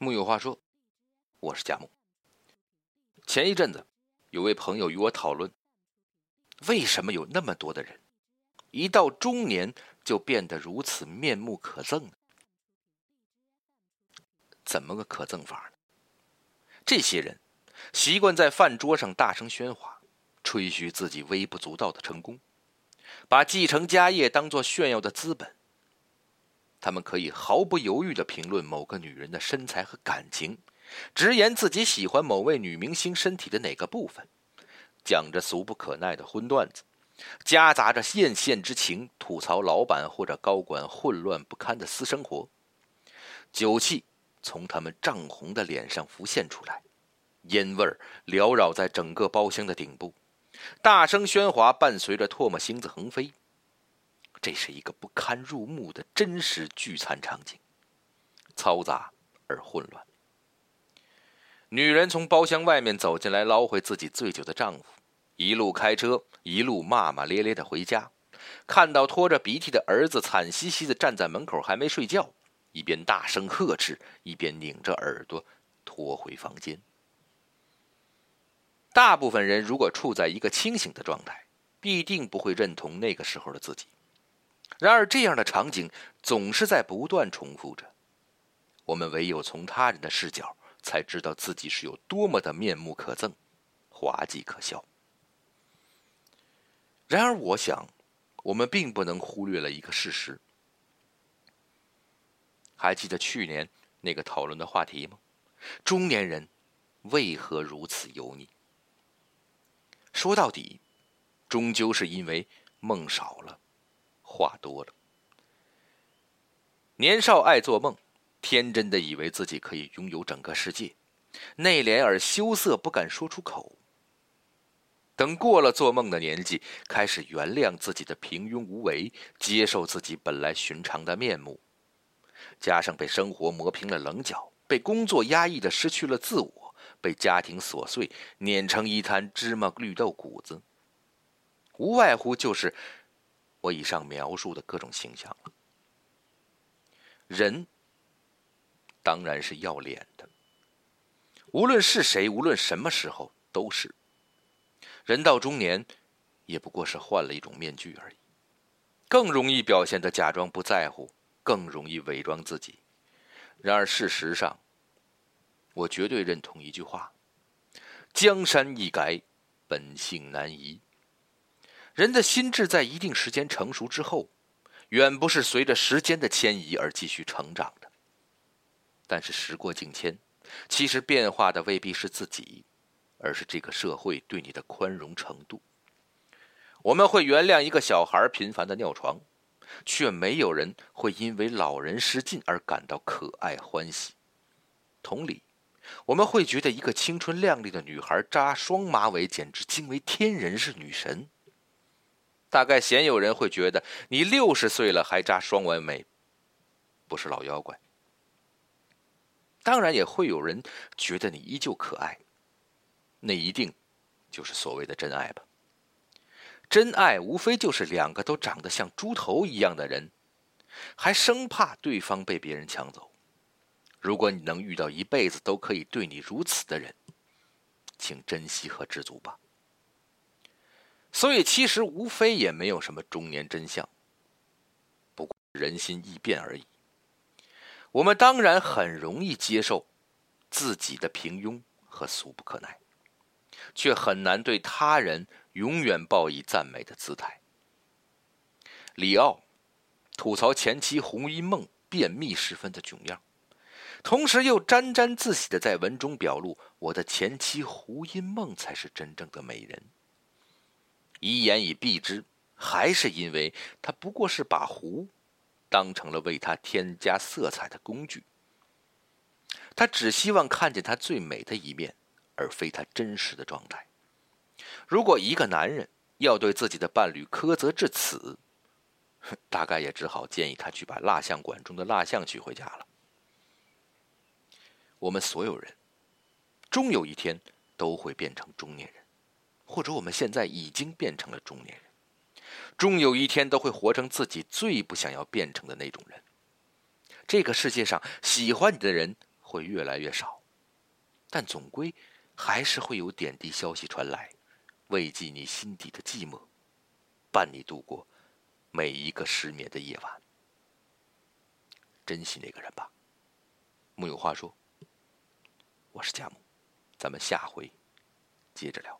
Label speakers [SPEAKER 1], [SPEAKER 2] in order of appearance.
[SPEAKER 1] 木有话说，我是贾木。前一阵子，有位朋友与我讨论，为什么有那么多的人，一到中年就变得如此面目可憎呢？怎么个可憎法呢？这些人习惯在饭桌上大声喧哗，吹嘘自己微不足道的成功，把继承家业当作炫耀的资本。他们可以毫不犹豫的评论某个女人的身材和感情，直言自己喜欢某位女明星身体的哪个部分，讲着俗不可耐的荤段子，夹杂着艳羡之情，吐槽老板或者高管混乱不堪的私生活。酒气从他们涨红的脸上浮现出来，烟味儿缭绕在整个包厢的顶部，大声喧哗伴随着唾沫星子横飞。这是一个不堪入目的真实聚餐场景，嘈杂而混乱。女人从包厢外面走进来，捞回自己醉酒的丈夫，一路开车，一路骂骂咧咧的回家。看到拖着鼻涕的儿子惨兮兮的站在门口还没睡觉，一边大声呵斥，一边拧着耳朵拖回房间。大部分人如果处在一个清醒的状态，必定不会认同那个时候的自己。然而，这样的场景总是在不断重复着。我们唯有从他人的视角，才知道自己是有多么的面目可憎、滑稽可笑。然而，我想，我们并不能忽略了一个事实。还记得去年那个讨论的话题吗？中年人为何如此油腻？说到底，终究是因为梦少了。话多了，年少爱做梦，天真的以为自己可以拥有整个世界，内敛而羞涩，不敢说出口。等过了做梦的年纪，开始原谅自己的平庸无为，接受自己本来寻常的面目，加上被生活磨平了棱角，被工作压抑的失去了自我，被家庭琐碎碾成一滩芝麻绿豆谷子，无外乎就是。我以上描述的各种形象了。人当然是要脸的，无论是谁，无论什么时候，都是。人到中年，也不过是换了一种面具而已，更容易表现的假装不在乎，更容易伪装自己。然而事实上，我绝对认同一句话：江山易改，本性难移。人的心智在一定时间成熟之后，远不是随着时间的迁移而继续成长的。但是时过境迁，其实变化的未必是自己，而是这个社会对你的宽容程度。我们会原谅一个小孩频繁的尿床，却没有人会因为老人失禁而感到可爱欢喜。同理，我们会觉得一个青春靓丽的女孩扎双马尾简直惊为天人，是女神。大概鲜有人会觉得你六十岁了还扎双纹眉，不是老妖怪。当然也会有人觉得你依旧可爱，那一定就是所谓的真爱吧。真爱无非就是两个都长得像猪头一样的人，还生怕对方被别人抢走。如果你能遇到一辈子都可以对你如此的人，请珍惜和知足吧。所以，其实无非也没有什么中年真相，不过人心易变而已。我们当然很容易接受自己的平庸和俗不可耐，却很难对他人永远报以赞美的姿态。里奥吐槽前妻胡因梦便秘十分的囧样，同时又沾沾自喜的在文中表露：“我的前妻胡因梦才是真正的美人。”一言以蔽之，还是因为他不过是把湖当成了为他添加色彩的工具。他只希望看见他最美的一面，而非他真实的状态。如果一个男人要对自己的伴侣苛责至此，大概也只好建议他去把蜡像馆中的蜡像取回家了。我们所有人，终有一天都会变成中年人。或者我们现在已经变成了中年人，终有一天都会活成自己最不想要变成的那种人。这个世界上喜欢你的人会越来越少，但总归还是会有点滴消息传来，慰藉你心底的寂寞，伴你度过每一个失眠的夜晚。珍惜那个人吧。木有话说，我是佳木，咱们下回接着聊。